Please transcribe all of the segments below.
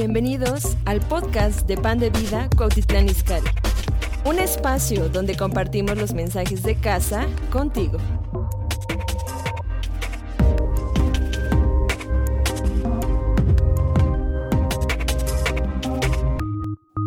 Bienvenidos al podcast de Pan de Vida Cuautitlán Izcalli, un espacio donde compartimos los mensajes de casa contigo.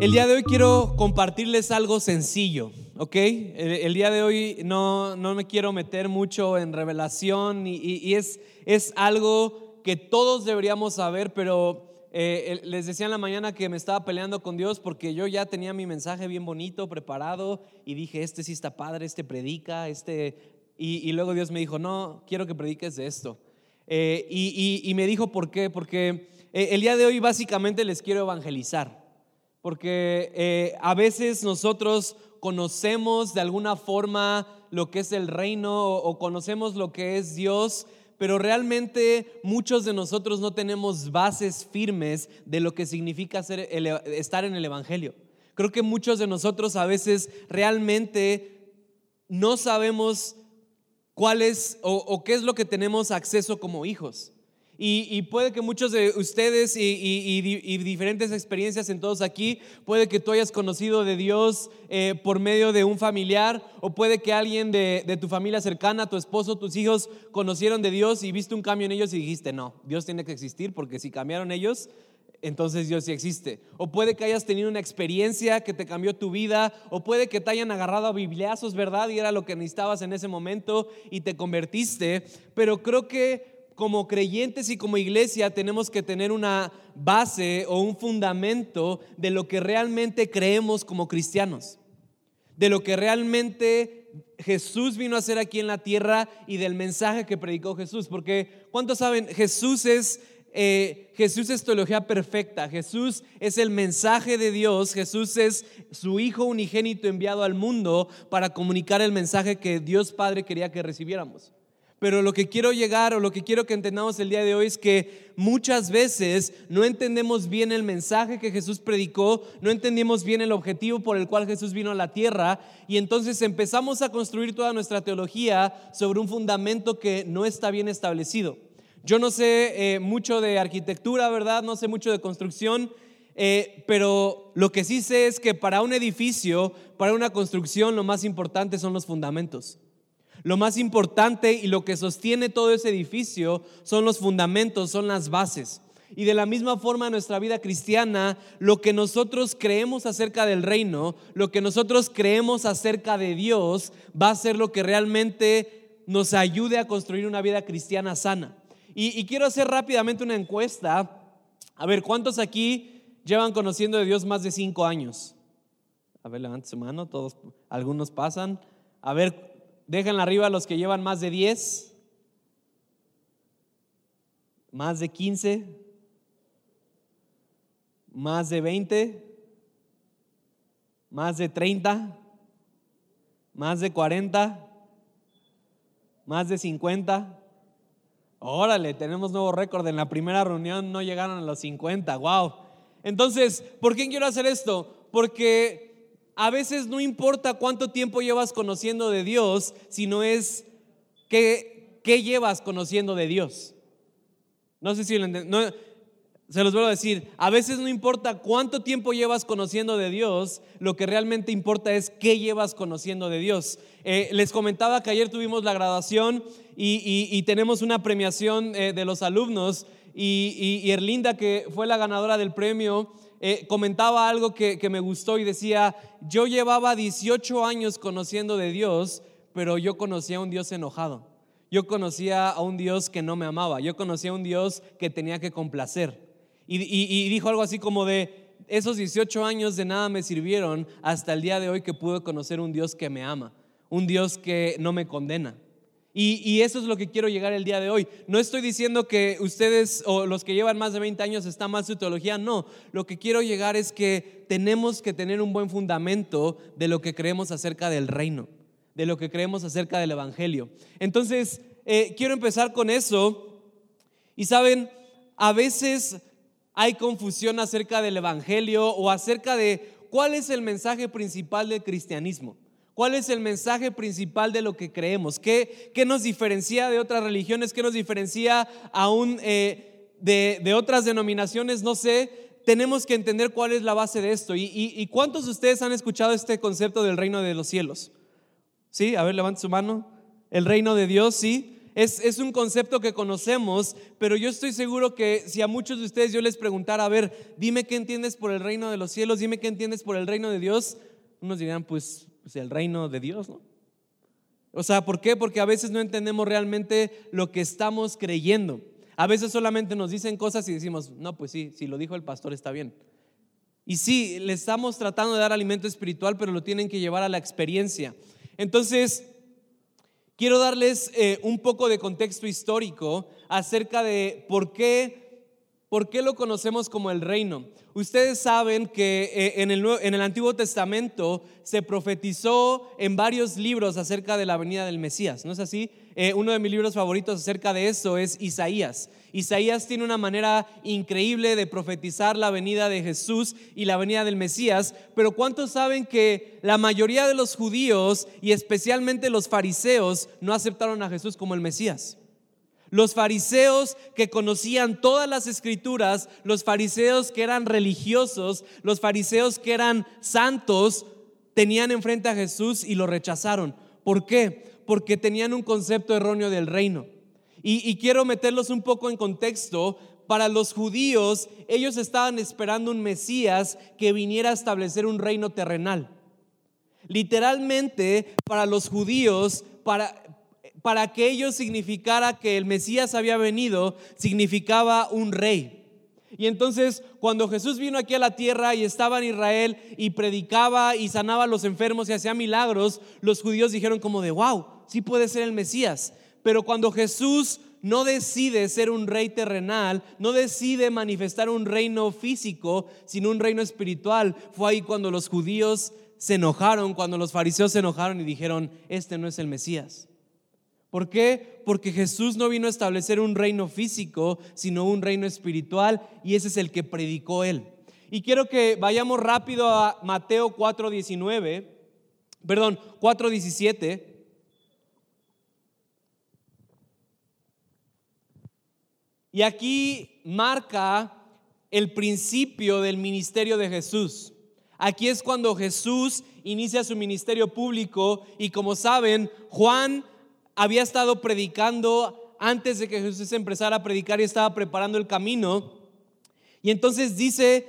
El día de hoy quiero compartirles algo sencillo, ¿ok? El, día de hoy no, no, me quiero meter mucho en revelación y, es, es algo que todos deberíamos saber, pero eh, les decía en la mañana que me estaba peleando con Dios porque yo ya tenía mi mensaje bien bonito, preparado, y dije, este sí está padre, este predica, este... Y, luego Dios me dijo, no, quiero que prediques de esto. Eh, y, me dijo, ¿por qué? Porque eh, el día de hoy básicamente les quiero evangelizar. Porque a veces nosotros conocemos de alguna forma lo que es el reino o conocemos lo que es Dios, pero realmente muchos de nosotros no tenemos bases firmes de lo que significa estar en el Evangelio. Creo que muchos de nosotros a veces realmente no sabemos cuál es o qué es lo que tenemos acceso como hijos. Y, puede que muchos de ustedes y, diferentes experiencias en todos aquí, puede que tú hayas conocido de Dios eh, por medio de un familiar o puede que alguien de, de, tu familia cercana, tu esposo, tus hijos, conocieron de Dios y viste un cambio en ellos y dijiste, no, Dios tiene que existir porque si cambiaron ellos, entonces Dios sí existe. O puede que hayas tenido una experiencia que te cambió tu vida, o puede que te hayan agarrado a bibliazos, ¿verdad? Y era lo que necesitabas en ese momento y te convertiste. Pero creo que como creyentes y como iglesia tenemos que tener una base o un fundamento de lo que realmente creemos como cristianos, de lo que realmente Jesús vino a hacer aquí en la tierra y del mensaje que predicó Jesús. Porque, ¿cuántos saben? Jesús es, eh, Jesús es teología perfecta, Jesús es el mensaje de Dios, Jesús es su Hijo unigénito enviado al mundo para comunicar el mensaje que Dios Padre quería que recibiéramos. Pero lo que quiero llegar o lo que quiero que entendamos el día de hoy es que muchas veces no entendemos bien el mensaje que Jesús predicó, no entendemos bien el objetivo por el cual Jesús vino a la tierra y entonces empezamos a construir toda nuestra teología sobre un fundamento que no está bien establecido. Yo no sé eh, mucho de arquitectura, ¿verdad? No sé mucho de construcción, eh, pero lo que sí sé es que para un edificio, para una construcción, lo más importante son los fundamentos. Lo más importante y lo que sostiene todo ese edificio son los fundamentos, son las bases. Y de la misma forma en nuestra vida cristiana, lo que nosotros creemos acerca del reino, lo que nosotros creemos acerca de Dios, va a ser lo que realmente nos ayude a construir una vida cristiana sana. Y, quiero hacer rápidamente una encuesta. A ver, ¿cuántos aquí llevan conociendo de Dios más de cinco años? A ver, levante su mano, todos, algunos pasan. A ver, Déjenla arriba los que llevan más de 10, más de 15, más de 20, más de 30, más de 40, más de 50. Órale, tenemos nuevo récord. En la primera reunión no llegaron a los 50. Wow. Entonces, ¿por qué quiero hacer esto? Porque a veces no importa cuánto tiempo llevas conociendo de Dios, sino es qué, qué llevas conociendo de Dios. No sé si lo entienden. se los vuelvo a decir, a veces no importa cuánto tiempo llevas conociendo de Dios, lo que realmente importa es qué llevas conociendo de Dios. Eh, les comentaba que ayer tuvimos la graduación y, tenemos una premiación eh, de los alumnos y, y Erlinda, que fue la ganadora del premio, eh, comentaba algo que, me gustó y decía, yo llevaba 18 años conociendo de Dios, pero yo conocía a un Dios enojado. Yo conocía a un Dios que no me amaba. Yo conocía a un Dios que tenía que complacer. Y, dijo algo así como de, esos 18 años de nada me sirvieron hasta el día de hoy que pude conocer un Dios que me ama, un Dios que no me condena. Y, eso es lo que quiero llegar el día de hoy. No estoy diciendo que ustedes o los que llevan más de 20 años está mal su teología, no. Lo que quiero llegar es que tenemos que tener un buen fundamento de lo que creemos acerca del reino, de lo que creemos acerca del Evangelio. Entonces, eh, quiero empezar con eso. Y saben, a veces hay confusión acerca del Evangelio o acerca de cuál es el mensaje principal del cristianismo. ¿Cuál es el mensaje principal de lo que creemos? ¿Qué, qué nos diferencia de otras religiones? ¿Qué nos diferencia aún eh, de, de otras denominaciones? No sé, tenemos que entender cuál es la base de esto. ¿Y, cuántos de ustedes han escuchado este concepto del reino de los cielos? ¿Sí? A ver, levante su mano. El reino de Dios, sí. Es, es, un concepto que conocemos, pero yo estoy seguro que si a muchos de ustedes yo les preguntara, a ver, dime qué entiendes por el reino de los cielos, dime qué entiendes por el reino de Dios, unos dirían, pues, pues el reino de Dios, ¿no? O sea, ¿por qué? Porque a veces no entendemos realmente lo que estamos creyendo. A veces solamente nos dicen cosas y decimos, no, pues sí, si lo dijo el pastor está bien. Y sí, le estamos tratando de dar alimento espiritual, pero lo tienen que llevar a la experiencia. Entonces, quiero darles eh, un poco de contexto histórico acerca de por qué, por qué lo conocemos como el reino. Ustedes saben que eh, en el, en el Antiguo Testamento se profetizó en varios libros acerca de la venida del Mesías, ¿no es así? Eh, uno de mis libros favoritos acerca de eso es Isaías. Isaías tiene una manera increíble de profetizar la venida de Jesús y la venida del Mesías, pero ¿cuántos saben que la mayoría de los judíos y especialmente los fariseos no aceptaron a Jesús como el Mesías? Los fariseos que conocían todas las escrituras, los fariseos que eran religiosos, los fariseos que eran santos, tenían enfrente a Jesús y lo rechazaron. ¿Por qué? porque tenían un concepto erróneo del reino. Y, quiero meterlos un poco en contexto. Para los judíos, ellos estaban esperando un Mesías que viniera a establecer un reino terrenal. Literalmente, para los judíos, para, para que ellos significara que el Mesías había venido, significaba un rey. Y entonces cuando Jesús vino aquí a la tierra y estaba en Israel y predicaba y sanaba a los enfermos y hacía milagros, los judíos dijeron como de, wow, sí puede ser el Mesías. Pero cuando Jesús no decide ser un rey terrenal, no decide manifestar un reino físico, sino un reino espiritual, fue ahí cuando los judíos se enojaron, cuando los fariseos se enojaron y dijeron, este no es el Mesías. ¿Por qué? Porque Jesús no vino a establecer un reino físico, sino un reino espiritual y ese es el que predicó él. Y quiero que vayamos rápido a Mateo 4:19, perdón, 4:17. Y aquí marca el principio del ministerio de Jesús. Aquí es cuando Jesús inicia su ministerio público y como saben, Juan había estado predicando antes de que Jesús empezara a predicar y estaba preparando el camino. Y entonces dice,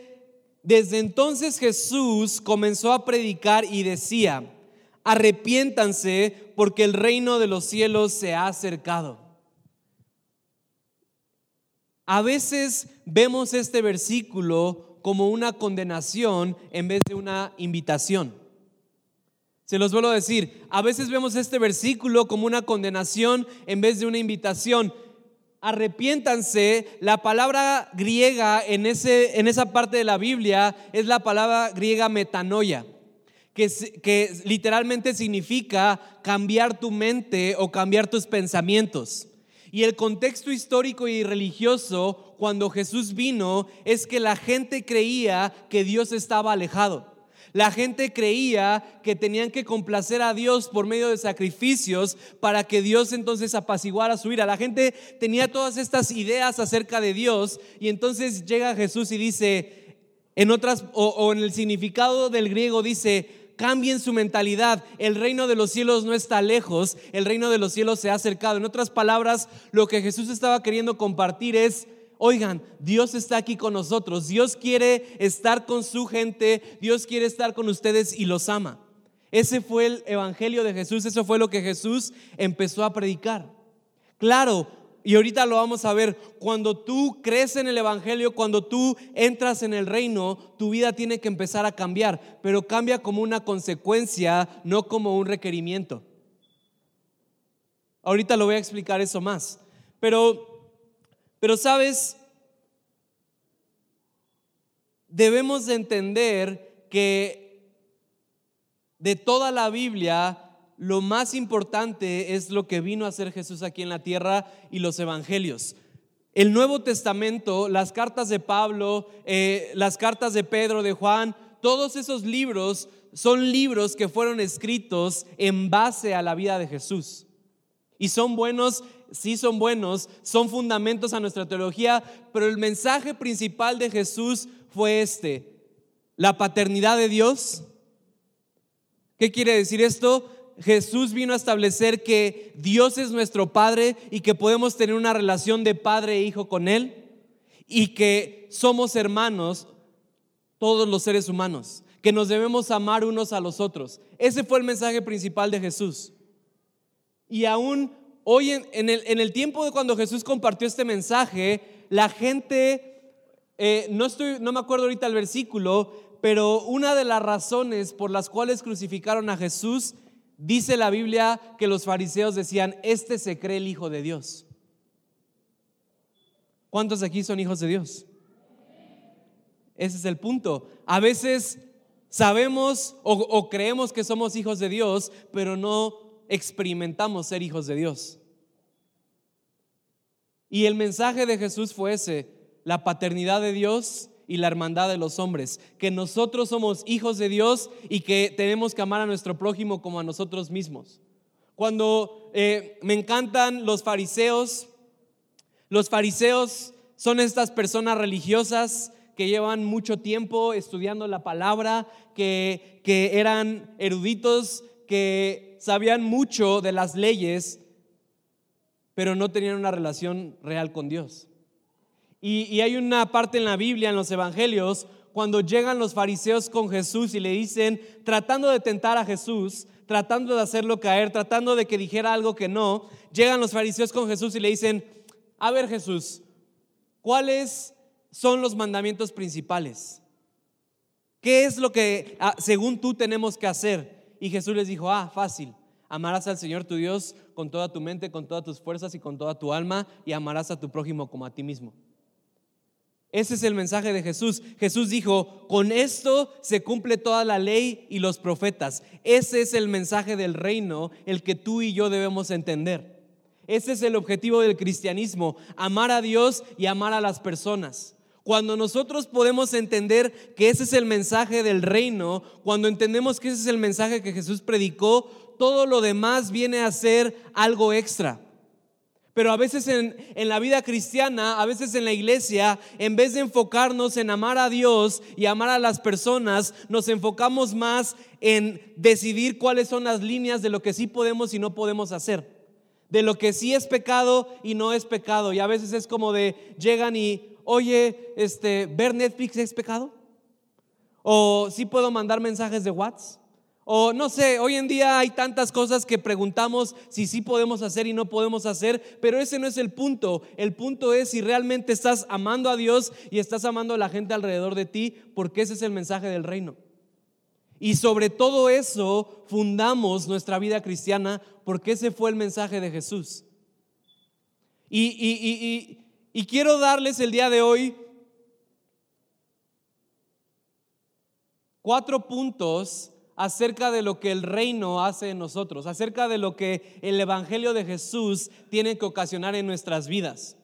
desde entonces Jesús comenzó a predicar y decía, arrepiéntanse porque el reino de los cielos se ha acercado. A veces vemos este versículo como una condenación en vez de una invitación. Se los vuelvo a decir, a veces vemos este versículo como una condenación en vez de una invitación. Arrepiéntanse, la palabra griega en, ese, en esa parte de la Biblia es la palabra griega metanoia, que, que literalmente significa cambiar tu mente o cambiar tus pensamientos. Y el contexto histórico y religioso cuando Jesús vino es que la gente creía que Dios estaba alejado. La gente creía que tenían que complacer a Dios por medio de sacrificios para que Dios entonces apaciguara su ira. La gente tenía todas estas ideas acerca de Dios y entonces llega Jesús y dice, en otras, o, en el significado del griego dice, cambien su mentalidad. El reino de los cielos no está lejos, el reino de los cielos se ha acercado. En otras palabras, lo que Jesús estaba queriendo compartir es, Oigan, Dios está aquí con nosotros, Dios quiere estar con su gente, Dios quiere estar con ustedes y los ama. Ese fue el Evangelio de Jesús, eso fue lo que Jesús empezó a predicar. Claro, y ahorita lo vamos a ver, cuando tú crees en el Evangelio, cuando tú entras en el reino, tu vida tiene que empezar a cambiar, pero cambia como una consecuencia, no como un requerimiento. Ahorita lo voy a explicar eso más. Pero pero sabes, debemos de entender que de toda la Biblia, lo más importante es lo que vino a hacer Jesús aquí en la tierra y los evangelios. El Nuevo Testamento, las cartas de Pablo, eh, las cartas de Pedro, de Juan, todos esos libros son libros que fueron escritos en base a la vida de Jesús. Y son buenos, sí son buenos, son fundamentos a nuestra teología, pero el mensaje principal de Jesús fue este, la paternidad de Dios. ¿Qué quiere decir esto? Jesús vino a establecer que Dios es nuestro Padre y que podemos tener una relación de padre e hijo con Él y que somos hermanos todos los seres humanos, que nos debemos amar unos a los otros. Ese fue el mensaje principal de Jesús. Y aún hoy en, el, tiempo de cuando Jesús compartió este mensaje, la gente, eh, no, estoy, no me acuerdo ahorita el versículo, pero una de las razones por las cuales crucificaron a Jesús, dice la Biblia que los fariseos decían, este se cree el Hijo de Dios. ¿Cuántos aquí son hijos de Dios? Ese es el punto. A veces sabemos o, creemos que somos hijos de Dios, pero no experimentamos ser hijos de Dios. Y el mensaje de Jesús fue ese, la paternidad de Dios y la hermandad de los hombres, que nosotros somos hijos de Dios y que tenemos que amar a nuestro prójimo como a nosotros mismos. Cuando eh, me encantan los fariseos, los fariseos son estas personas religiosas que llevan mucho tiempo estudiando la palabra, que, que eran eruditos, que sabían mucho de las leyes, pero no tenían una relación real con Dios. Y, hay una parte en la Biblia, en los Evangelios, cuando llegan los fariseos con Jesús y le dicen, tratando de tentar a Jesús, tratando de hacerlo caer, tratando de que dijera algo que no, llegan los fariseos con Jesús y le dicen, a ver Jesús, ¿cuáles son los mandamientos principales? ¿Qué es lo que ah, según tú tenemos que hacer? Y Jesús les dijo, ah, fácil, amarás al Señor tu Dios con toda tu mente, con todas tus fuerzas y con toda tu alma y amarás a tu prójimo como a ti mismo. Ese es el mensaje de Jesús. Jesús dijo, con esto se cumple toda la ley y los profetas. Ese es el mensaje del reino, el que tú y yo debemos entender. Ese es el objetivo del cristianismo, amar a Dios y amar a las personas. Cuando nosotros podemos entender que ese es el mensaje del reino, cuando entendemos que ese es el mensaje que Jesús predicó, todo lo demás viene a ser algo extra. Pero a veces en, la vida cristiana, a veces en la iglesia, en vez de enfocarnos en amar a Dios y amar a las personas, nos enfocamos más en decidir cuáles son las líneas de lo que sí podemos y no podemos hacer. De lo que sí es pecado y no es pecado. Y a veces es como de, llegan y, oye, este, ¿ver Netflix es pecado? ¿O sí puedo mandar mensajes de WhatsApp? O no sé, hoy en día hay tantas cosas que preguntamos si sí podemos hacer y no podemos hacer, pero ese no es el punto. El punto es si realmente estás amando a Dios y estás amando a la gente alrededor de ti, porque ese es el mensaje del reino. Y sobre todo eso fundamos nuestra vida cristiana, porque ese fue el mensaje de Jesús. Y, y, y quiero darles el día de hoy cuatro puntos acerca de lo que el reino hace en nosotros, acerca de lo que el Evangelio de Jesús tiene que ocasionar en nuestras vidas.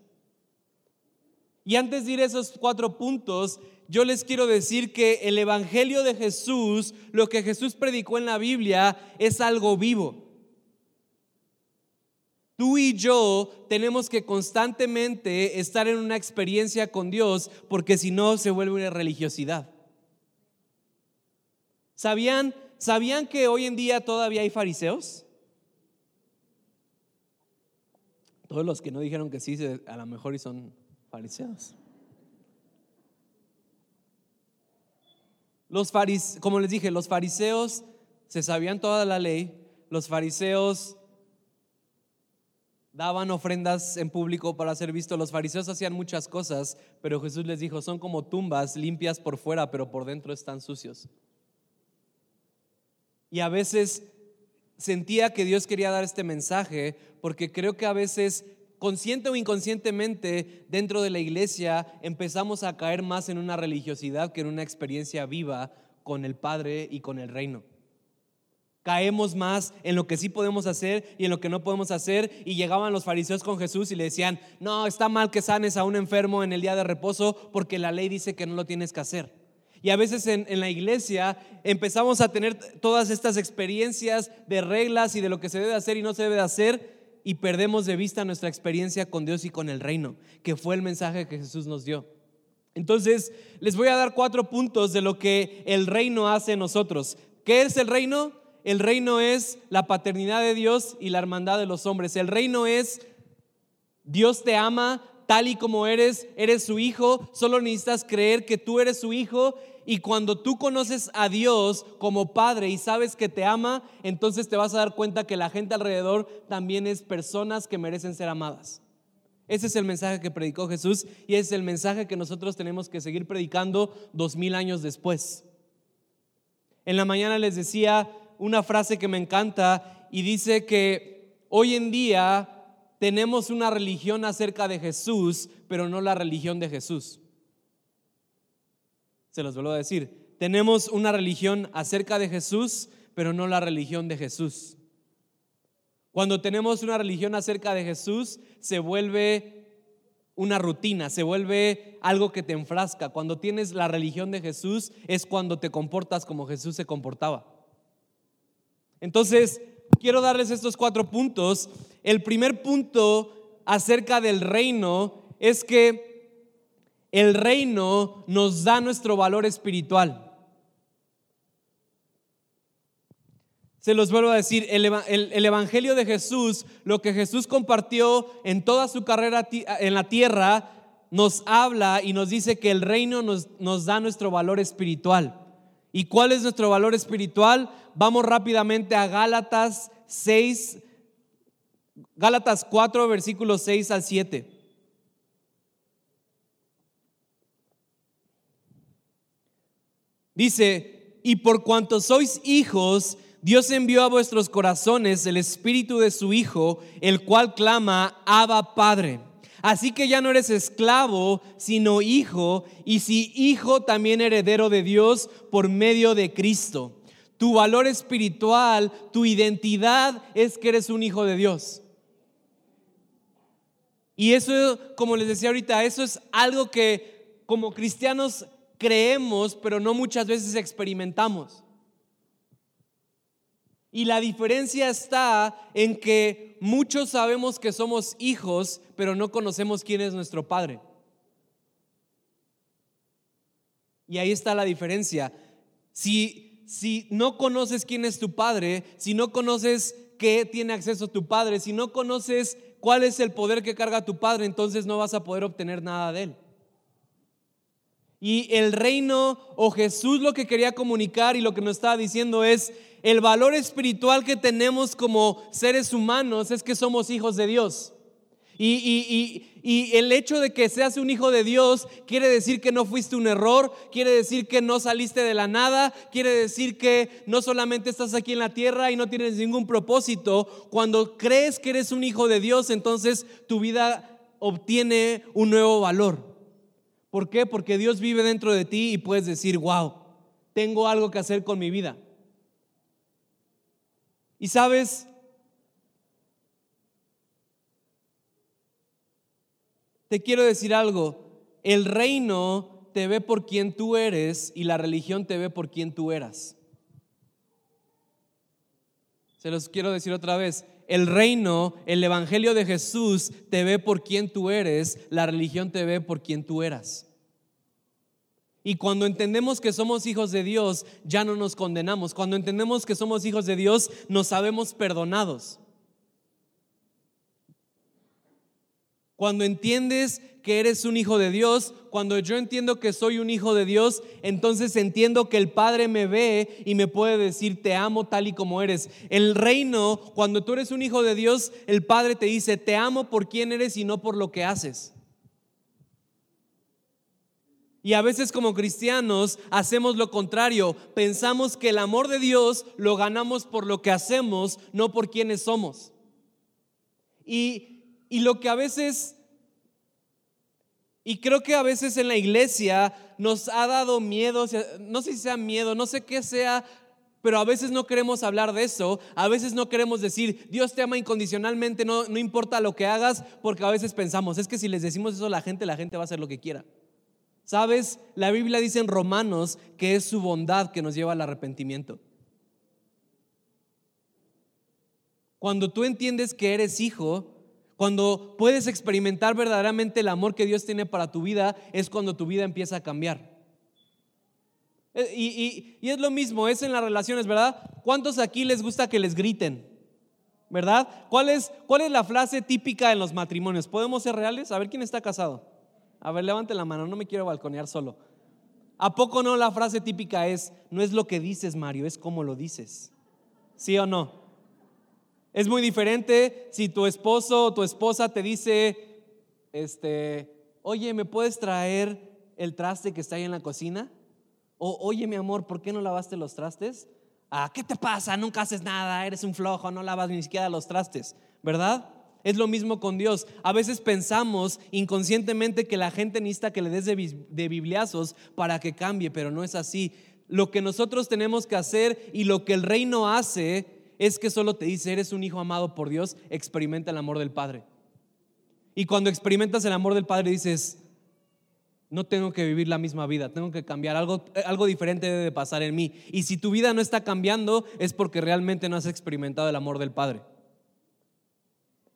Y antes de ir a esos cuatro puntos, yo les quiero decir que el Evangelio de Jesús, lo que Jesús predicó en la Biblia, es algo vivo. Tú y yo tenemos que constantemente estar en una experiencia con Dios, porque si no se vuelve una religiosidad. ¿Sabían ¿Sabían que hoy en día todavía hay fariseos? Todos los que no dijeron que sí, a lo mejor y son fariseos. Los fariseos, como les dije, los fariseos se sabían toda la ley, los fariseos daban ofrendas en público para ser vistos, los fariseos hacían muchas cosas, pero Jesús les dijo, son como tumbas limpias por fuera, pero por dentro están sucios. Y a veces sentía que Dios quería dar este mensaje porque creo que a veces, consciente o inconscientemente, dentro de la iglesia empezamos a caer más en una religiosidad que en una experiencia viva con el Padre y con el reino. Caemos más en lo que sí podemos hacer y en lo que no podemos hacer. Y llegaban los fariseos con Jesús y le decían, no, está mal que sanes a un enfermo en el día de reposo porque la ley dice que no lo tienes que hacer. Y a veces en, la iglesia empezamos a tener todas estas experiencias de reglas y de lo que se debe hacer y no se debe hacer. y perdemos de vista nuestra experiencia con Dios y con el reino, que fue el mensaje que Jesús nos dio. Entonces, les voy a dar cuatro puntos de lo que el reino hace en nosotros. ¿Qué es el reino? El reino es la paternidad de Dios y la hermandad de los hombres. El reino es Dios te ama tal y como eres, eres su hijo, solo necesitas creer que tú eres su hijo y cuando tú conoces a Dios como Padre y sabes que te ama, entonces te vas a dar cuenta que la gente alrededor también es personas que merecen ser amadas. Ese es el mensaje que predicó Jesús y es el mensaje que nosotros tenemos que seguir predicando dos mil años después. En la mañana les decía una frase que me encanta y dice que hoy en día tenemos una religión acerca de Jesús, pero no la religión de Jesús. Se los vuelvo a decir, tenemos una religión acerca de Jesús, pero no la religión de Jesús. Cuando tenemos una religión acerca de Jesús, se vuelve una rutina, se vuelve algo que te enfrasca. Cuando tienes la religión de Jesús es cuando te comportas como Jesús se comportaba. Entonces, quiero darles estos cuatro puntos. El primer punto acerca del reino es que el reino nos da nuestro valor espiritual. Se los vuelvo a decir, el, Evangelio de Jesús, lo que Jesús compartió en toda su carrera en la tierra, nos habla y nos dice que el reino nos, da nuestro valor espiritual. ¿Y cuál es nuestro valor espiritual? Vamos rápidamente a Gálatas 6, Gálatas 4, versículos 6 al 7. Dice, y por cuanto sois hijos, Dios envió a vuestros corazones el espíritu de su Hijo, el cual clama, Abba Padre. Así que ya no eres esclavo, sino hijo, y si hijo, también heredero de Dios por medio de Cristo. Tu valor espiritual, tu identidad es que eres un hijo de Dios. Y eso, como les decía ahorita, eso es algo que como cristianos creemos, pero no muchas veces experimentamos. Y la diferencia está en que muchos sabemos que somos hijos, pero no conocemos quién es nuestro Padre. Y ahí está la diferencia. Si, si no conoces quién es tu Padre, si no conoces qué tiene acceso tu Padre, si no conoces cuál es el poder que carga tu Padre, entonces no vas a poder obtener nada de Él. Y el reino o Jesús lo que quería comunicar y lo que nos estaba diciendo es, el valor espiritual que tenemos como seres humanos es que somos hijos de Dios. Y, el hecho de que seas un hijo de Dios quiere decir que no fuiste un error, quiere decir que no saliste de la nada, quiere decir que no solamente estás aquí en la tierra y no tienes ningún propósito. Cuando crees que eres un hijo de Dios, entonces tu vida obtiene un nuevo valor. ¿Por qué? Porque Dios vive dentro de ti y puedes decir, wow, tengo algo que hacer con mi vida. Y sabes, te quiero decir algo, el reino te ve por quien tú eres y la religión te ve por quien tú eras. Se los quiero decir otra vez, el reino, el evangelio de Jesús te ve por quien tú eres, la religión te ve por quien tú eras. Y cuando entendemos que somos hijos de Dios, ya no nos condenamos. Cuando entendemos que somos hijos de Dios, nos sabemos perdonados. Cuando entiendes que eres un hijo de Dios, cuando yo entiendo que soy un hijo de Dios, entonces entiendo que el Padre me ve y me puede decir, te amo tal y como eres. El reino, cuando tú eres un hijo de Dios, el Padre te dice, te amo por quien eres y no por lo que haces. Y a veces como cristianos hacemos lo contrario. Pensamos que el amor de Dios lo ganamos por lo que hacemos, no por quienes somos. Y, y lo que a veces, y creo que a veces en la iglesia nos ha dado miedo, no sé si sea miedo, no sé qué sea, pero a veces no queremos hablar de eso, a veces no queremos decir, Dios te ama incondicionalmente, no, no importa lo que hagas, porque a veces pensamos, es que si les decimos eso a la gente, la gente va a hacer lo que quiera. Sabes, la Biblia dice en Romanos que es su bondad que nos lleva al arrepentimiento. Cuando tú entiendes que eres hijo, cuando puedes experimentar verdaderamente el amor que Dios tiene para tu vida, es cuando tu vida empieza a cambiar. Eh, y, es lo mismo, es en las relaciones, ¿verdad? ¿Cuántos aquí les gusta que les griten? ¿Verdad? ¿Cuál es, ¿Cuál es la frase típica en los matrimonios? ¿Podemos ser reales? A ver quién está casado. A ver, levante la mano, no me quiero balconear solo. ¿A poco no la frase típica es, no es lo que dices, Mario, es cómo lo dices? ¿Sí o no? Es muy diferente si tu esposo o tu esposa te dice, este, oye, ¿me puedes traer el traste que está ahí en la cocina? O, oye, mi amor, ¿por qué no lavaste los trastes? Ah, ¿qué te pasa? Nunca haces nada, eres un flojo, no lavas ni siquiera los trastes, ¿verdad? Es lo mismo con Dios. A veces pensamos inconscientemente que la gente necesita que le des de, bibliazos para que cambie, pero no es así. Lo que nosotros tenemos que hacer y lo que el reino hace es que solo te dice, eres un hijo amado por Dios, experimenta el amor del Padre. Y cuando experimentas el amor del Padre dices, no tengo que vivir la misma vida, tengo que cambiar, algo, algo diferente debe pasar en mí. Y si tu vida no está cambiando es porque realmente no has experimentado el amor del Padre.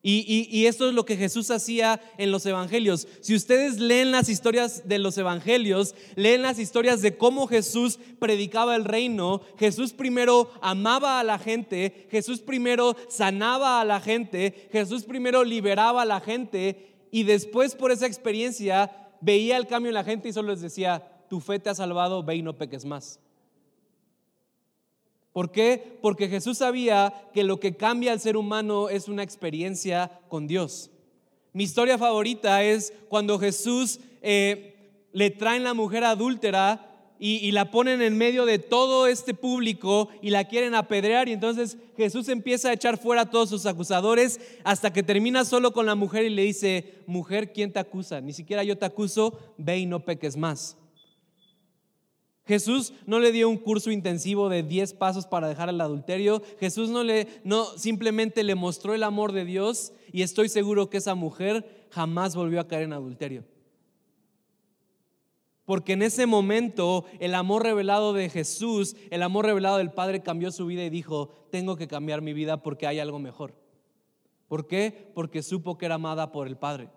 Y, esto es lo que Jesús hacía en los evangelios. Si ustedes leen las historias de los evangelios, leen las historias de cómo Jesús predicaba el reino, Jesús primero amaba a la gente, Jesús primero sanaba a la gente, Jesús primero liberaba a la gente y después por esa experiencia veía el cambio en la gente y solo les decía, tu fe te ha salvado, ve y no peques más. ¿Por qué? Porque Jesús sabía que lo que cambia al ser humano es una experiencia con Dios. Mi historia favorita es cuando Jesús eh, le traen la mujer adúltera y, y, la ponen en medio de todo este público y la quieren apedrear y entonces Jesús empieza a echar fuera a todos sus acusadores hasta que termina solo con la mujer y le dice, mujer, ¿quién te acusa? Ni siquiera yo te acuso, ve y no peques más. Jesús no le dio un curso intensivo de 10 pasos para dejar el adulterio. Jesús no le no simplemente le mostró el amor de Dios y estoy seguro que esa mujer jamás volvió a caer en adulterio. Porque en ese momento el amor revelado de Jesús, el amor revelado del Padre cambió su vida y dijo, tengo que cambiar mi vida porque hay algo mejor. ¿Por qué? Porque supo que era amada por el Padre.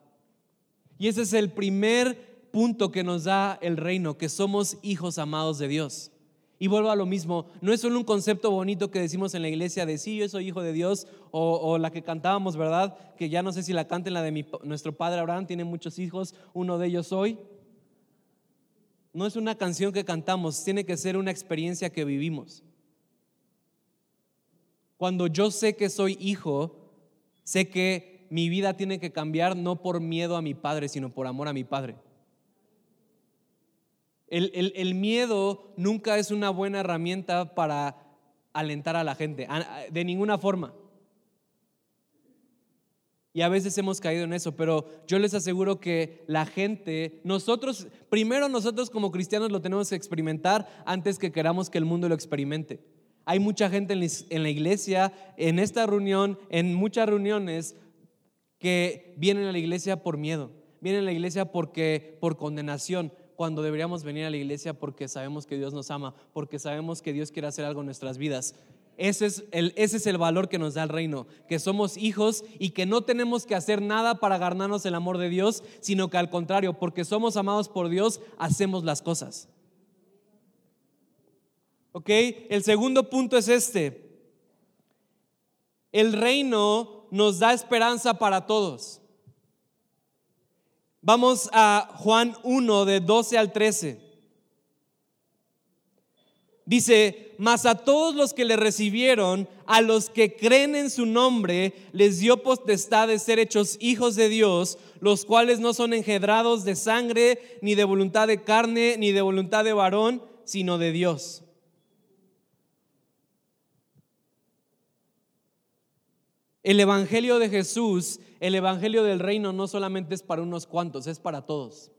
Y ese es el primer punto que nos da el reino, que somos hijos amados de Dios. Y vuelvo a lo mismo, no es solo un concepto bonito que decimos en la iglesia de sí, yo soy hijo de Dios, o, la que cantábamos, ¿verdad? Que ya no sé si la canten la de mi, nuestro padre Abraham, tiene muchos hijos, uno de ellos soy. No es una canción que cantamos, tiene que ser una experiencia que vivimos. Cuando yo sé que soy hijo, sé que mi vida tiene que cambiar no por miedo a mi padre, sino por amor a mi padre. El, miedo nunca es una buena herramienta para alentar a la gente, de ninguna forma. Y a veces hemos caído en eso, pero yo les aseguro que la gente, nosotros, primero nosotros como cristianos lo tenemos que experimentar antes que queramos que el mundo lo experimente. Hay mucha gente en la iglesia, en esta reunión, en muchas reuniones, que vienen a la iglesia por miedo, vienen a la iglesia porque por condenación, cuando deberíamos venir a la iglesia porque sabemos que Dios nos ama, porque sabemos que Dios quiere hacer algo en nuestras vidas. Ese es, el, valor que nos da el reino, que somos hijos y que no tenemos que hacer nada para ganarnos el amor de Dios, sino que al contrario, porque somos amados por Dios, hacemos las cosas. ¿Ok? El segundo punto es este. El reino nos da esperanza para todos. Vamos a Juan 1 de 12 al 13. Dice, mas a todos los que le recibieron, a los que creen en su nombre, les dio potestad de ser hechos hijos de Dios, los cuales no son engendrados de sangre, ni de voluntad de carne, ni de voluntad de varón, sino de Dios. El Evangelio de Jesús, el Evangelio del reino no solamente es para unos cuantos, es para todos.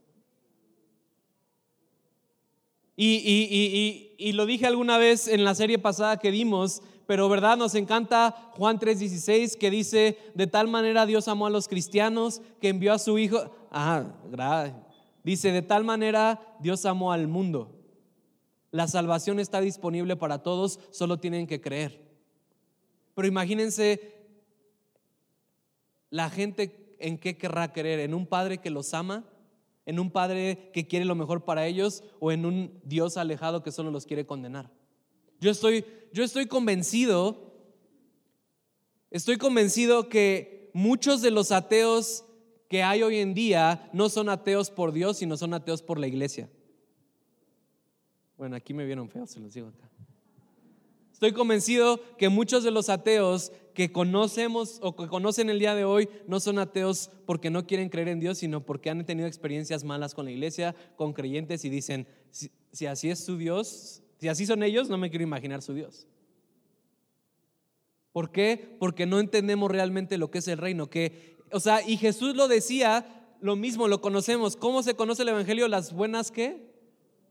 Y, lo dije alguna vez en la serie pasada que dimos, pero verdad nos encanta Juan 3:16 que dice, de tal manera Dios amó a los cristianos que envió a su Hijo. Ah, dice, de tal manera Dios amó al mundo. La salvación está disponible para todos, solo tienen que creer. Pero imagínense la gente en qué querrá creer, en un padre que los ama, en un padre que quiere lo mejor para ellos o en un Dios alejado que solo los quiere condenar. Yo estoy, yo estoy convencido, estoy convencido que muchos de los ateos que hay hoy en día no son ateos por Dios, sino son ateos por la iglesia. Bueno, aquí me vieron feo, se los digo acá. Estoy convencido que muchos de los ateos que conocemos o que conocen el día de hoy no son ateos porque no quieren creer en Dios, sino porque han tenido experiencias malas con la iglesia, con creyentes y dicen, si, así es su Dios, si así son ellos, no me quiero imaginar su Dios. ¿Por qué? Porque no entendemos realmente lo que es el reino. Que, o sea, y Jesús lo decía, lo mismo, lo conocemos. ¿Cómo se conoce el Evangelio? Las buenas que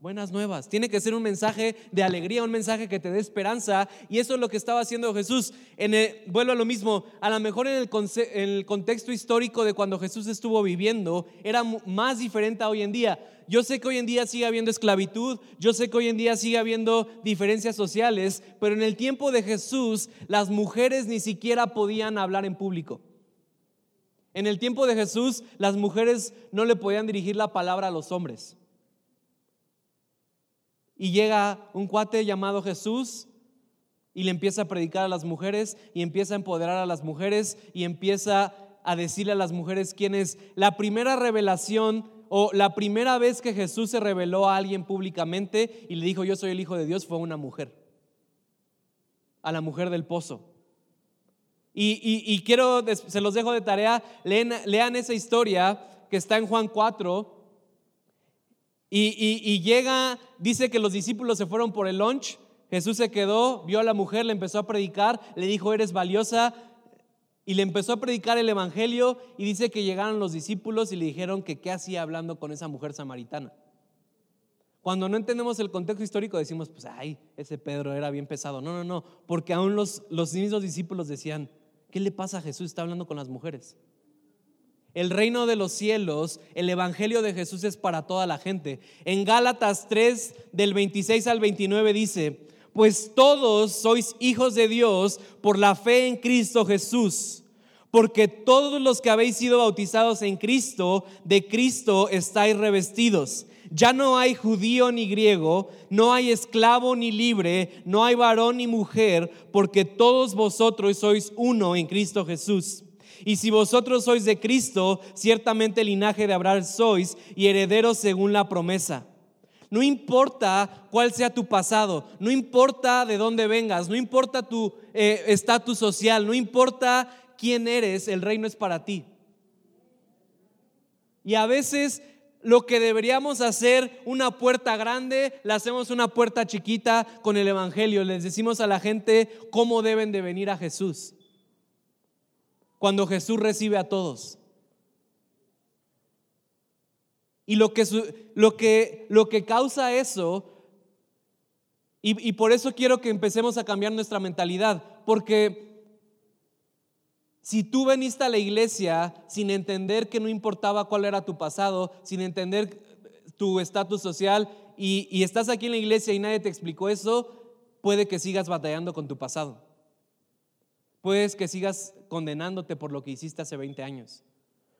buenas nuevas. Tiene que ser un mensaje de alegría, un mensaje que te dé esperanza. Y eso es lo que estaba haciendo Jesús. En vuelvo a lo mismo, a lo mejor el, en el, contexto histórico de cuando Jesús estuvo viviendo, era más diferente a hoy en día. Yo sé que hoy en día sigue habiendo esclavitud, yo sé que hoy en día sigue habiendo diferencias sociales, pero en el tiempo de Jesús las mujeres ni siquiera podían hablar en público. En el tiempo de Jesús las mujeres no le podían dirigir la palabra a los hombres. Y llega un cuate llamado Jesús y le empieza a predicar a las mujeres y empieza a empoderar a las mujeres y empieza a decirle a las mujeres quién es. La primera revelación o la primera vez que Jesús se reveló a alguien públicamente y le dijo yo soy el Hijo de Dios fue una mujer, a la mujer del pozo. Y, quiero, se los dejo de tarea, lean, lean esa historia que está en Juan 4 y, llega, dice que los discípulos se fueron por el lunch, Jesús se quedó, vio a la mujer, le empezó a predicar, le dijo, eres valiosa, y le empezó a predicar el Evangelio y dice que llegaron los discípulos y le dijeron que qué hacía hablando con esa mujer samaritana. Cuando no entendemos el contexto histórico decimos, pues, ay, ese Pedro era bien pesado. No, no, no, porque aún los, los mismos discípulos decían, ¿qué le pasa a Jesús? Está hablando con las mujeres. El reino de los cielos, el evangelio de Jesús es para toda la gente. En Gálatas 3, del 26 al 29 dice, pues todos sois hijos de Dios por la fe en Cristo Jesús. Porque todos los que habéis sido bautizados en Cristo, de Cristo estáis revestidos. Ya no hay judío ni griego, no hay esclavo ni libre, no hay varón ni mujer, porque todos vosotros sois uno en Cristo Jesús. Y si vosotros sois de Cristo, ciertamente el linaje de Abraham sois y herederos según la promesa. No importa cuál sea tu pasado, no importa de dónde vengas, no importa tu eh, estatus social, no importa quién eres, el reino es para ti. Y a veces lo que deberíamos hacer una puerta grande, la hacemos una puerta chiquita con el Evangelio. Les decimos a la gente cómo deben de venir a Jesús cuando Jesús recibe a todos. Y lo que, lo que, lo que causa eso, y, y por eso quiero que empecemos a cambiar nuestra mentalidad, porque si tú veniste a la iglesia sin entender que no importaba cuál era tu pasado, sin entender tu estatus social, y, y estás aquí en la iglesia y nadie te explicó eso, puede que sigas batallando con tu pasado. Puedes que sigas condenándote por lo que hiciste hace 20 años,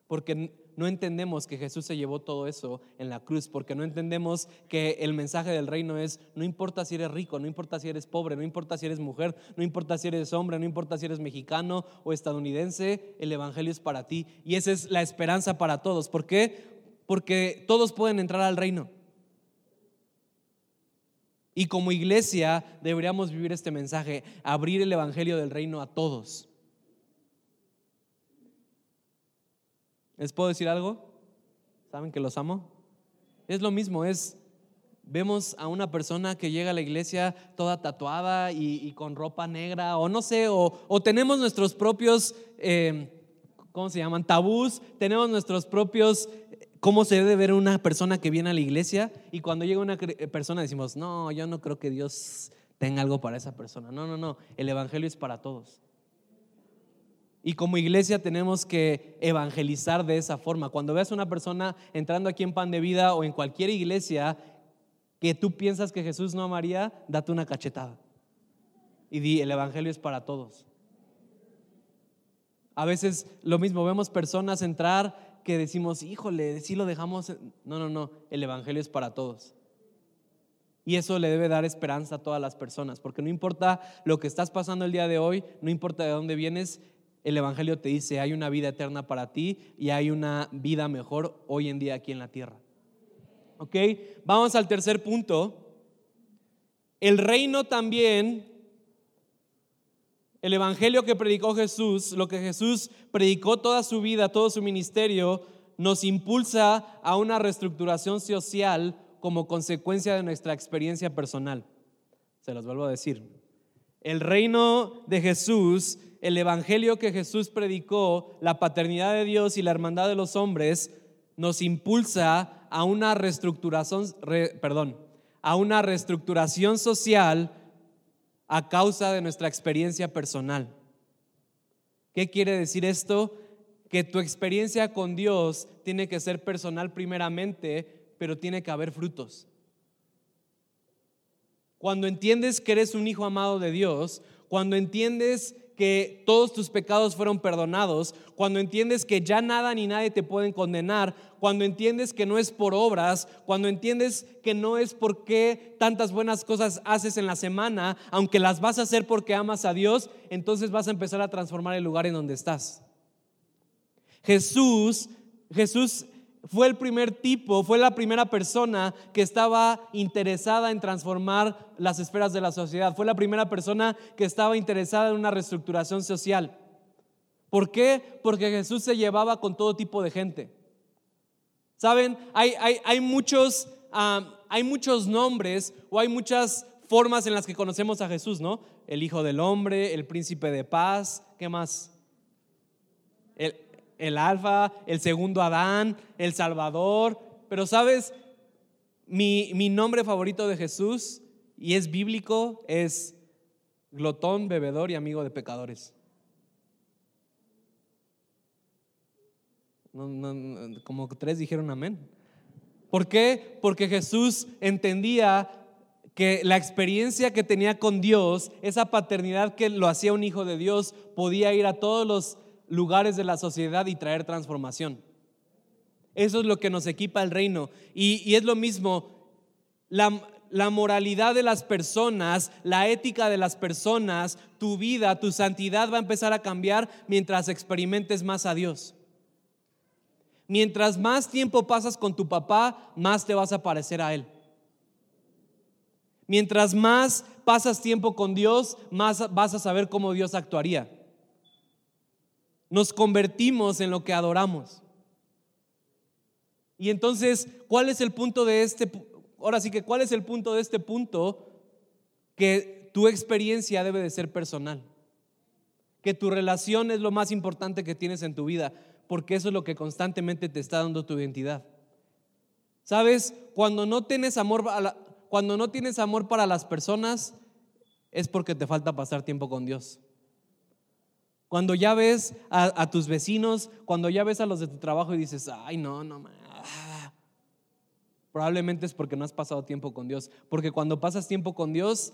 porque no entendemos que Jesús se llevó todo eso en la cruz, porque no entendemos que el mensaje del reino es, no importa si eres rico, no importa si eres pobre, no importa si eres mujer, no importa si eres hombre, no importa si eres mexicano o estadounidense, el Evangelio es para ti. Y esa es la esperanza para todos. ¿Por qué? Porque todos pueden entrar al reino. Y como iglesia deberíamos vivir este mensaje, abrir el Evangelio del Reino a todos. ¿Les puedo decir algo? ¿Saben que los amo? Es lo mismo, es, vemos a una persona que llega a la iglesia toda tatuada y, con ropa negra, o no sé, o, tenemos nuestros propios, eh, ¿cómo se llaman? Tabús, tenemos nuestros propios cómo se debe ver una persona que viene a la iglesia y cuando llega una persona decimos, no, yo no creo que Dios tenga algo para esa persona. No, no, no, el Evangelio es para todos. Y como iglesia tenemos que evangelizar de esa forma. Cuando veas a una persona entrando aquí en Pan de Vida o en cualquier iglesia que tú piensas que Jesús no amaría, date una cachetada. Y di, el Evangelio es para todos. A veces lo mismo, vemos personas entrar que decimos, híjole, si lo dejamos. No, no, no, el Evangelio es para todos. Y eso le debe dar esperanza a todas las personas, porque no importa lo que estás pasando el día de hoy, no importa de dónde vienes, el Evangelio te dice, hay una vida eterna para ti y hay una vida mejor hoy en día aquí en la tierra. ¿Ok? Vamos al tercer punto. El reino también el Evangelio que predicó Jesús, lo que Jesús predicó toda su vida, todo su ministerio, nos impulsa a una reestructuración social como consecuencia de nuestra experiencia personal. Se los vuelvo a decir. El reino de Jesús, el Evangelio que Jesús predicó, la paternidad de Dios y la hermandad de los hombres, nos impulsa a una reestructuración, perdón, a una reestructuración social a causa de nuestra experiencia personal. ¿Qué quiere decir esto? Que tu experiencia con Dios tiene que ser personal primeramente, pero tiene que haber frutos. Cuando entiendes que eres un hijo amado de Dios, cuando entiendes que todos tus pecados fueron perdonados, cuando entiendes que ya nada ni nadie te pueden condenar, cuando entiendes que no es por obras, cuando entiendes que no es porque tantas buenas cosas haces en la semana, aunque las vas a hacer porque amas a Dios, entonces vas a empezar a transformar el lugar en donde estás. Jesús, Jesús fue el primer tipo, fue la primera persona que estaba interesada en transformar las esferas de la sociedad. Fue la primera persona que estaba interesada en una reestructuración social. ¿Por qué? Porque Jesús se llevaba con todo tipo de gente. Saben, hay, hay, muchos, ah, hay muchos nombres o hay muchas formas en las que conocemos a Jesús, ¿no? El Hijo del Hombre, el Príncipe de Paz, ¿qué más? El, el alfa, el segundo Adán, el Salvador. Pero sabes, mi, mi nombre favorito de Jesús, y es bíblico, es glotón, bebedor y amigo de pecadores. como tres dijeron amén. ¿Por qué? Porque Jesús entendía que la experiencia que tenía con Dios, esa paternidad que lo hacía un hijo de Dios, podía ir a todos los lugares de la sociedad y traer transformación. Eso es lo que nos equipa el reino. Y, es lo mismo, la, la moralidad de las personas, la ética de las personas, tu vida, tu santidad va a empezar a cambiar mientras experimentes más a Dios. Mientras más tiempo pasas con tu papá, más te vas a parecer a Él. Mientras más pasas tiempo con Dios, más vas a saber cómo Dios actuaría nos convertimos en lo que adoramos. Y entonces, ¿cuál es el punto de este? Ahora sí que, ¿cuál es el punto de este punto? Que tu experiencia debe de ser personal. Que tu relación es lo más importante que tienes en tu vida, porque eso es lo que constantemente te está dando tu identidad. ¿Sabes? Cuando no tienes amor, cuando no tienes amor para las personas, es porque te falta pasar tiempo con Dios. Cuando ya ves a, tus vecinos, cuando ya ves a los de tu trabajo y dices, ay, no, no, ah", probablemente es porque no has pasado tiempo con Dios. Porque cuando pasas tiempo con Dios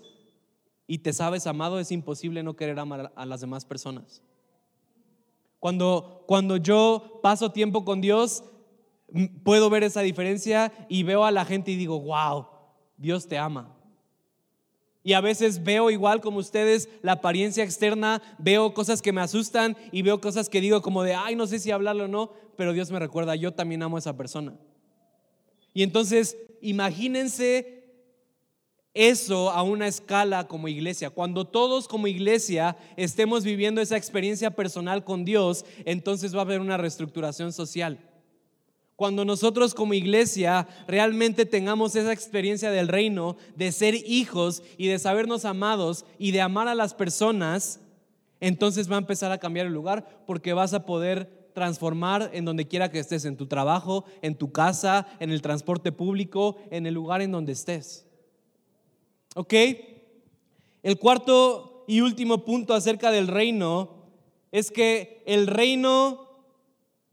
y te sabes amado, es imposible no querer amar a las demás personas. Cuando, cuando yo paso tiempo con Dios, puedo ver esa diferencia y veo a la gente y digo, wow, Dios te ama. Y a veces veo igual como ustedes la apariencia externa, veo cosas que me asustan y veo cosas que digo como de, ay, no sé si hablarlo o no, pero Dios me recuerda, yo también amo a esa persona. Y entonces, imagínense eso a una escala como iglesia. Cuando todos como iglesia estemos viviendo esa experiencia personal con Dios, entonces va a haber una reestructuración social. Cuando nosotros como iglesia realmente tengamos esa experiencia del reino, de ser hijos y de sabernos amados y de amar a las personas, entonces va a empezar a cambiar el lugar porque vas a poder transformar en donde quiera que estés, en tu trabajo, en tu casa, en el transporte público, en el lugar en donde estés. ¿Ok? El cuarto y último punto acerca del reino es que el reino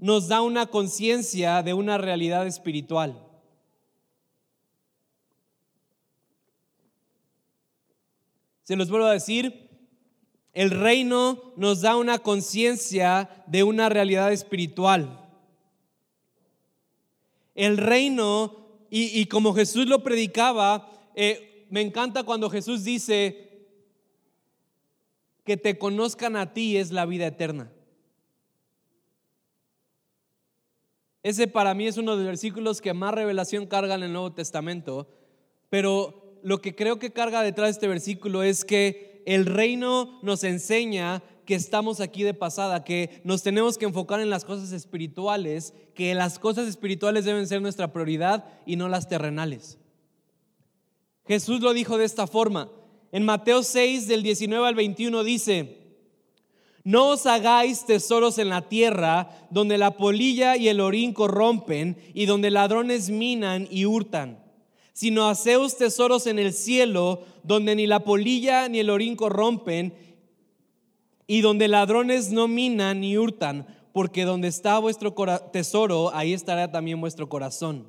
nos da una conciencia de una realidad espiritual. Se los vuelvo a decir, el reino nos da una conciencia de una realidad espiritual. El reino, y, como Jesús lo predicaba, eh, me encanta cuando Jesús dice que te conozcan a ti es la vida eterna. Ese para mí es uno de los versículos que más revelación carga en el Nuevo Testamento, pero lo que creo que carga detrás de este versículo es que el reino nos enseña que estamos aquí de pasada, que nos tenemos que enfocar en las cosas espirituales, que las cosas espirituales deben ser nuestra prioridad y no las terrenales. Jesús lo dijo de esta forma. En Mateo 6 del 19 al 21 dice, no os hagáis tesoros en la tierra, donde la polilla y el orín corrompen y donde ladrones minan y hurtan, sino haceos tesoros en el cielo, donde ni la polilla ni el orín corrompen y donde ladrones no minan ni hurtan, porque donde está vuestro tesoro, ahí estará también vuestro corazón.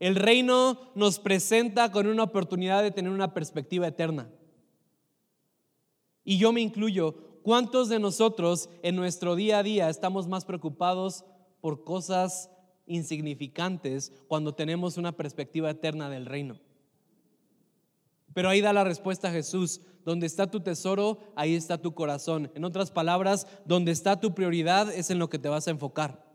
El reino nos presenta con una oportunidad de tener una perspectiva eterna y yo me incluyo, ¿cuántos de nosotros en nuestro día a día estamos más preocupados por cosas insignificantes cuando tenemos una perspectiva eterna del reino? Pero ahí da la respuesta Jesús. Donde está tu tesoro, ahí está tu corazón. En otras palabras, donde está tu prioridad es en lo que te vas a enfocar.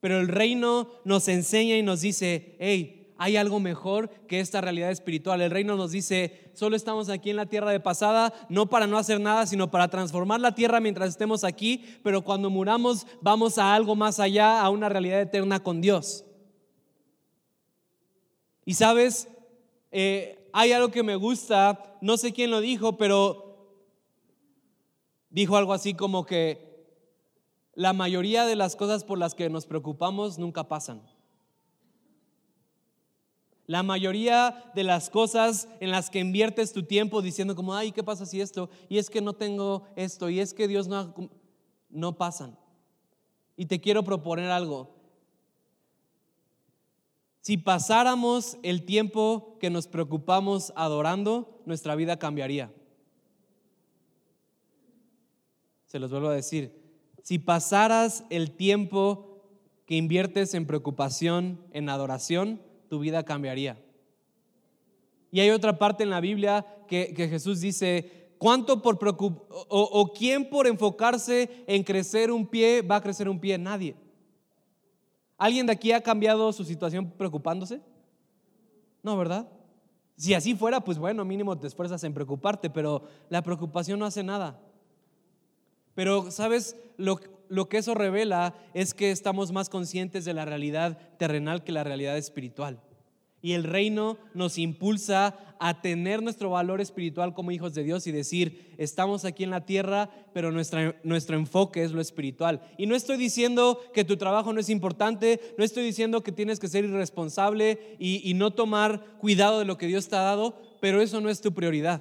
Pero el reino nos enseña y nos dice, hey, hay algo mejor que esta realidad espiritual. El reino nos dice, solo estamos aquí en la tierra de pasada, no para no hacer nada, sino para transformar la tierra mientras estemos aquí, pero cuando muramos vamos a algo más allá, a una realidad eterna con Dios. Y sabes, eh, hay algo que me gusta, no sé quién lo dijo, pero dijo algo así como que la mayoría de las cosas por las que nos preocupamos nunca pasan. La mayoría de las cosas en las que inviertes tu tiempo diciendo como, ay, ¿qué pasa si esto? Y es que no tengo esto, y es que Dios no, no pasan. Y te quiero proponer algo. Si pasáramos el tiempo que nos preocupamos adorando, nuestra vida cambiaría. Se los vuelvo a decir. Si pasaras el tiempo que inviertes en preocupación, en adoración, tu vida cambiaría. Y hay otra parte en la Biblia que, Jesús dice, ¿cuánto por o, o quién por enfocarse en crecer un pie va a crecer un pie? Nadie. ¿Alguien de aquí ha cambiado su situación preocupándose? No, ¿verdad? Si así fuera, pues bueno, mínimo te esfuerzas en preocuparte, pero la preocupación no hace nada. Pero, ¿sabes? Lo, lo que eso revela es que estamos más conscientes de la realidad terrenal que la realidad espiritual. Y el reino nos impulsa a tener nuestro valor espiritual como hijos de Dios y decir, estamos aquí en la tierra, pero nuestro enfoque es lo espiritual. Y no estoy diciendo que tu trabajo no es importante, no estoy diciendo que tienes que ser irresponsable y, y no tomar cuidado de lo que Dios te ha dado, pero eso no es tu prioridad.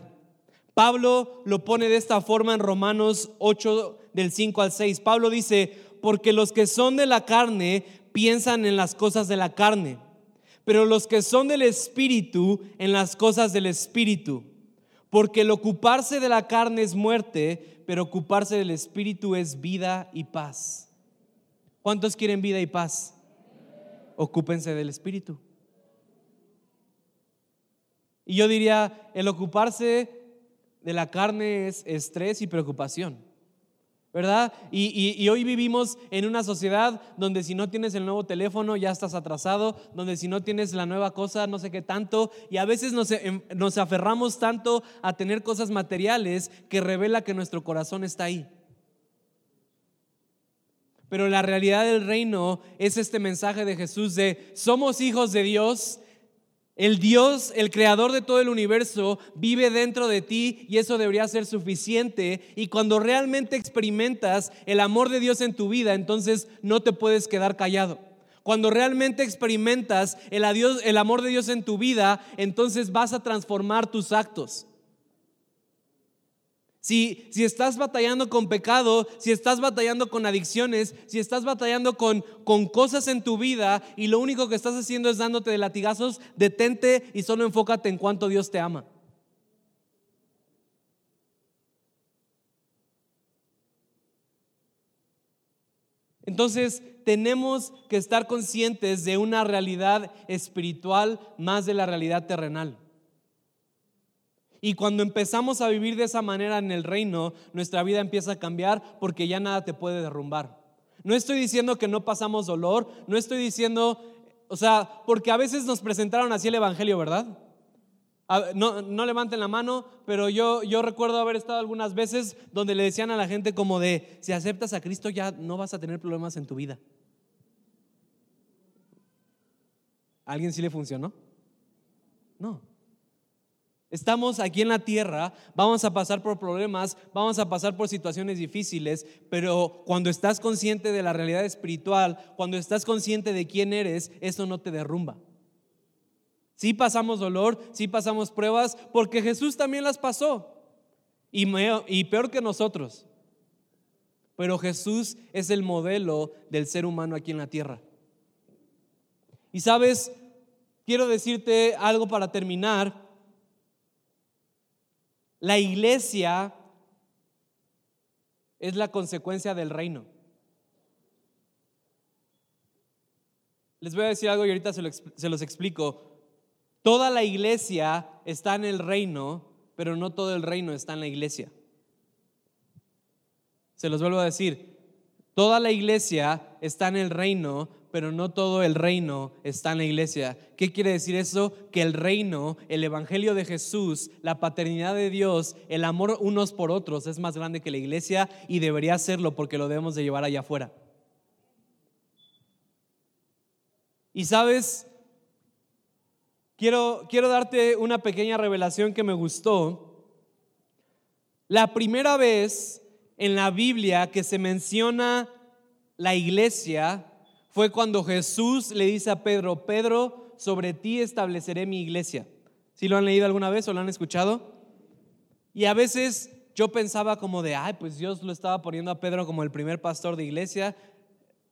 Pablo lo pone de esta forma en Romanos 8 del 5 al 6. Pablo dice, porque los que son de la carne piensan en las cosas de la carne, pero los que son del Espíritu en las cosas del Espíritu. Porque el ocuparse de la carne es muerte, pero ocuparse del Espíritu es vida y paz. ¿Cuántos quieren vida y paz? Ocúpense del Espíritu. Y yo diría, el ocuparse de la carne es estrés y preocupación. ¿verdad? Y, hoy vivimos en una sociedad donde si no tienes el nuevo teléfono ya estás atrasado, donde si no tienes la nueva cosa no sé qué tanto, y a veces nos, em, nos aferramos tanto a tener cosas materiales que revela que nuestro corazón está ahí. Pero la realidad del reino es este mensaje de Jesús de somos hijos de Dios el Dios, el creador de todo el universo, vive dentro de ti y eso debería ser suficiente. Y cuando realmente experimentas el amor de Dios en tu vida, entonces no te puedes quedar callado. Cuando realmente experimentas el, el amor de Dios en tu vida, entonces vas a transformar tus actos. Si, estás batallando con pecado, si estás batallando con adicciones, si estás batallando con, con cosas en tu vida y lo único que estás haciendo es dándote de latigazos, detente y solo enfócate en cuánto Dios te ama. Entonces tenemos que estar conscientes de una realidad espiritual más de la realidad terrenal. Y cuando empezamos a vivir de esa manera en el reino, nuestra vida empieza a cambiar porque ya nada te puede derrumbar. No estoy diciendo que no pasamos dolor, no estoy diciendo, o sea, porque a veces nos presentaron así el Evangelio, ¿verdad? No, no, levanten la mano, pero yo, yo recuerdo haber estado algunas veces donde le decían a la gente como de, si aceptas a Cristo ya no vas a tener problemas en tu vida. ¿A alguien sí le funcionó? No. Estamos aquí en la tierra, vamos a pasar por problemas, vamos a pasar por situaciones difíciles, pero cuando estás consciente de la realidad espiritual, cuando estás consciente de quién eres, eso no te derrumba. Sí pasamos dolor, sí pasamos pruebas, porque Jesús también las pasó, y, y peor que nosotros. Pero Jesús es el modelo del ser humano aquí en la tierra. Y sabes, quiero decirte algo para terminar la iglesia es la consecuencia del reino. Les voy a decir algo y ahorita se, los explico. Toda la iglesia está en el reino, pero no todo el reino está en la iglesia. Se los vuelvo a decir. Toda la iglesia está en el reino, pero no todo el reino está en la iglesia. ¿Qué quiere decir eso? Que el reino, el evangelio de Jesús, la paternidad de Dios, el amor unos por otros es más grande que la iglesia y debería serlo porque lo debemos de llevar allá afuera. Y sabes, quiero, quiero darte una pequeña revelación que me gustó. La primera vez en la Biblia que se menciona la iglesia fue cuando Jesús le dice a Pedro, Pedro, sobre ti estableceré mi iglesia. ¿Sí lo han leído alguna vez o lo han escuchado? Y a veces yo pensaba como de, ay, pues Dios lo estaba poniendo a Pedro como el primer pastor de iglesia,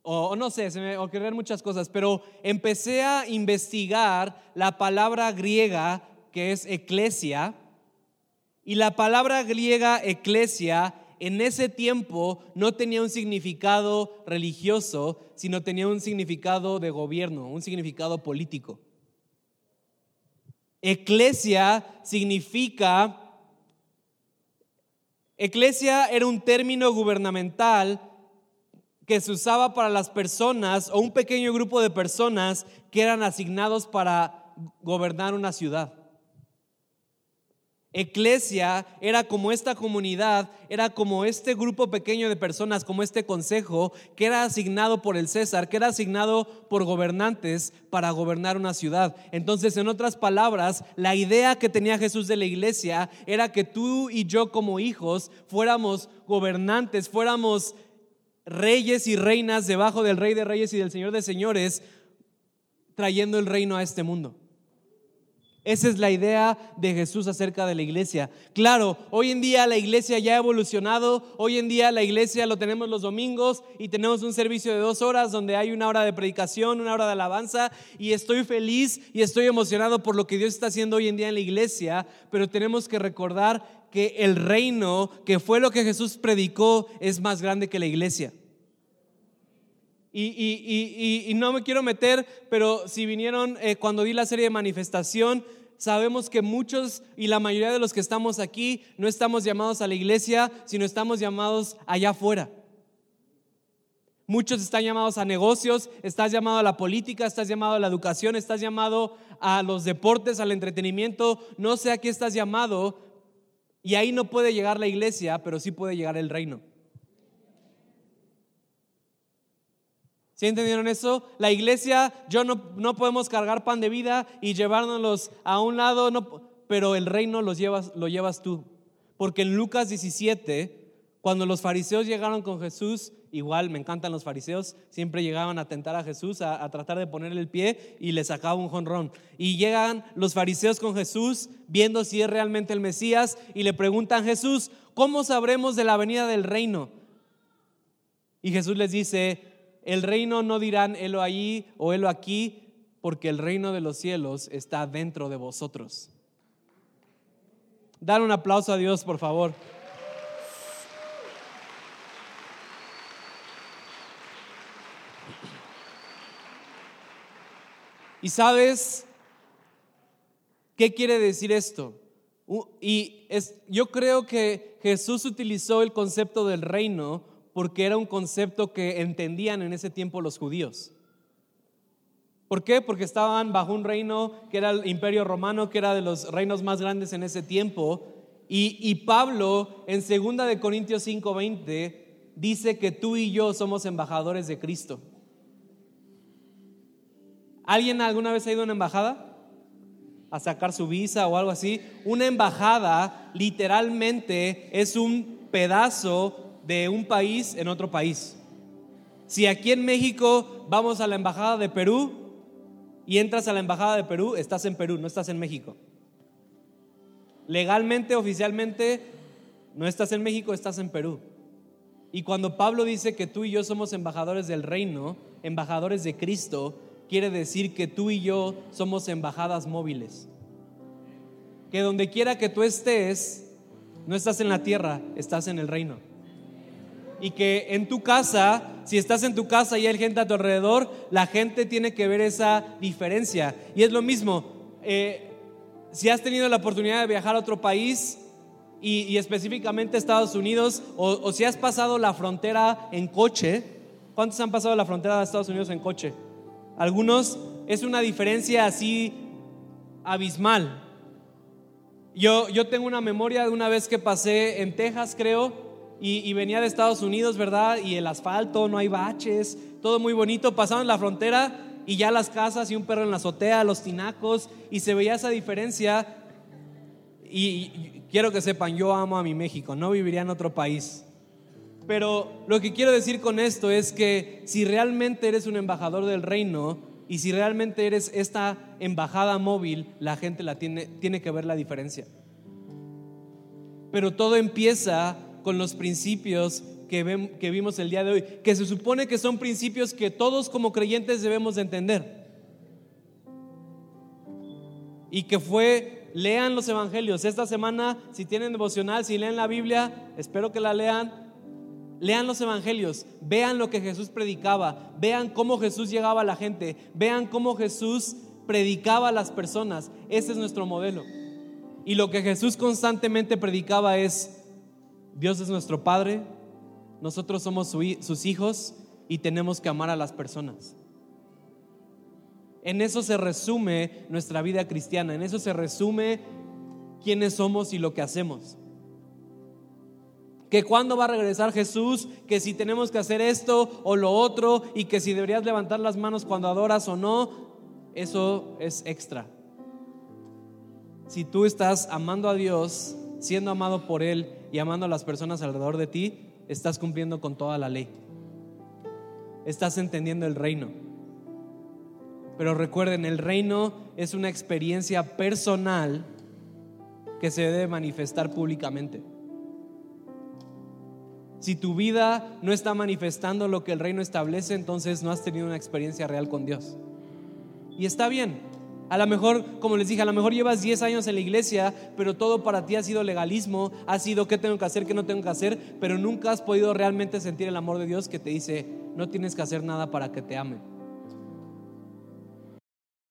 o, no sé, se me ocurrieron muchas cosas, pero empecé a investigar la palabra griega que es eclesia, y la palabra griega eclesia en ese tiempo no tenía un significado religioso, sino tenía un significado de gobierno, un significado político. Eclesia significa, eclesia era un término gubernamental que se usaba para las personas o un pequeño grupo de personas que eran asignados para gobernar una ciudad. Eclesia era como esta comunidad, era como este grupo pequeño de personas, como este consejo que era asignado por el César, que era asignado por gobernantes para gobernar una ciudad. Entonces, en otras palabras, la idea que tenía Jesús de la iglesia era que tú y yo como hijos fuéramos gobernantes, fuéramos reyes y reinas debajo del rey de reyes y del señor de señores, trayendo el reino a este mundo. Esa es la idea de Jesús acerca de la iglesia. Claro, hoy en día la iglesia ya ha evolucionado, hoy en día la iglesia lo tenemos los domingos y tenemos un servicio de dos horas donde hay una hora de predicación, una hora de alabanza y estoy feliz y estoy emocionado por lo que Dios está haciendo hoy en día en la iglesia, pero tenemos que recordar que el reino, que fue lo que Jesús predicó, es más grande que la iglesia. Y, no me quiero meter, pero si vinieron eh, cuando di la serie de manifestación, sabemos que muchos y la mayoría de los que estamos aquí no estamos llamados a la iglesia, sino estamos llamados allá afuera. Muchos están llamados a negocios, estás llamado a la política, estás llamado a la educación, estás llamado a los deportes, al entretenimiento, no sé a qué estás llamado. Y ahí no puede llegar la iglesia, pero sí puede llegar el reino. ¿Sí entendieron eso? La iglesia, yo no, no podemos cargar pan de vida y llevárnoslos a un lado, no, pero el reino los llevas, lo llevas tú. Porque en Lucas 17, cuando los fariseos llegaron con Jesús, igual me encantan los fariseos, siempre llegaban a tentar a Jesús, a, tratar de ponerle el pie y le sacaba un jonrón. Y llegan los fariseos con Jesús, viendo si es realmente el Mesías, y le preguntan, Jesús, ¿cómo sabremos de la venida del reino? Y Jesús les dice, el reino no dirán, helo allí o helo aquí, porque el reino de los cielos está dentro de vosotros. Dar un aplauso a Dios, por favor. Y sabes, ¿Qué quiere decir esto? Y es, yo creo que Jesús utilizó el concepto del reino porque era un concepto que entendían en ese tiempo los judíos. ¿Por qué? Porque estaban bajo un reino que era el imperio romano, que era de los reinos más grandes en ese tiempo. Y, Pablo en 2 de Corintios 5:20 dice que tú y yo somos embajadores de Cristo. ¿Alguien alguna vez ha ido a una embajada? A sacar su visa o algo así. Una embajada literalmente es un pedazo de un país en otro país. Si aquí en México vamos a la embajada de Perú y entras a la embajada de Perú, estás en Perú, no estás en México. Legalmente, oficialmente, no estás en México, estás en Perú. Y cuando Pablo dice que tú y yo somos embajadores del reino, embajadores de Cristo, quiere decir que tú y yo somos embajadas móviles. Que donde quiera que tú estés, no estás en la tierra, estás en el reino. Y que en tu casa, si estás en tu casa y hay gente a tu alrededor, la gente tiene que ver esa diferencia. Y es lo mismo, eh, si has tenido la oportunidad de viajar a otro país, y, específicamente Estados Unidos, o, o, si has pasado la frontera en coche, ¿cuántos han pasado la frontera de Estados Unidos en coche? Algunos es una diferencia así abismal. Yo, yo tengo una memoria de una vez que pasé en Texas, creo, y, venía de Estados Unidos, ¿verdad? Y el asfalto, no hay baches, todo muy bonito. Pasaban la frontera y ya las casas y un perro en la azotea, los tinacos, y se veía esa diferencia. y quiero que sepan, yo amo a mi México, no viviría en otro país. Pero lo que quiero decir con esto es que si realmente eres un embajador del reino y si realmente eres esta embajada móvil, la gente la tiene, tiene que ver la diferencia. Pero todo empieza con los principios que, que vimos el día de hoy, que se supone que son principios que todos como creyentes debemos de entender. Y que fue, lean los evangelios. Esta semana, si tienen devocional, si leen la Biblia, espero que la lean Lean los evangelios, vean lo que Jesús predicaba, vean cómo Jesús llegaba a la gente, vean cómo Jesús predicaba a las personas. Ese es nuestro modelo. Y lo que Jesús constantemente predicaba es, Dios es nuestro Padre, nosotros somos sus hijos y tenemos que amar a las personas. En eso se resume nuestra vida cristiana, en eso se resume quiénes somos y lo que hacemos que cuándo va a regresar Jesús, que si tenemos que hacer esto o lo otro y que si deberías levantar las manos cuando adoras o no, eso es extra. Si tú estás amando a Dios, siendo amado por Él y amando a las personas alrededor de ti, estás cumpliendo con toda la ley. Estás entendiendo el reino. Pero recuerden, el reino es una experiencia personal que se debe manifestar públicamente. Si tu vida no está manifestando lo que el reino establece, entonces no has tenido una experiencia real con Dios. Y está bien. A lo mejor, como les dije, a lo mejor llevas 10 años en la iglesia, pero todo para ti ha sido legalismo, ha sido qué tengo que hacer, qué no tengo que hacer, pero nunca has podido realmente sentir el amor de Dios que te dice, no tienes que hacer nada para que te ame.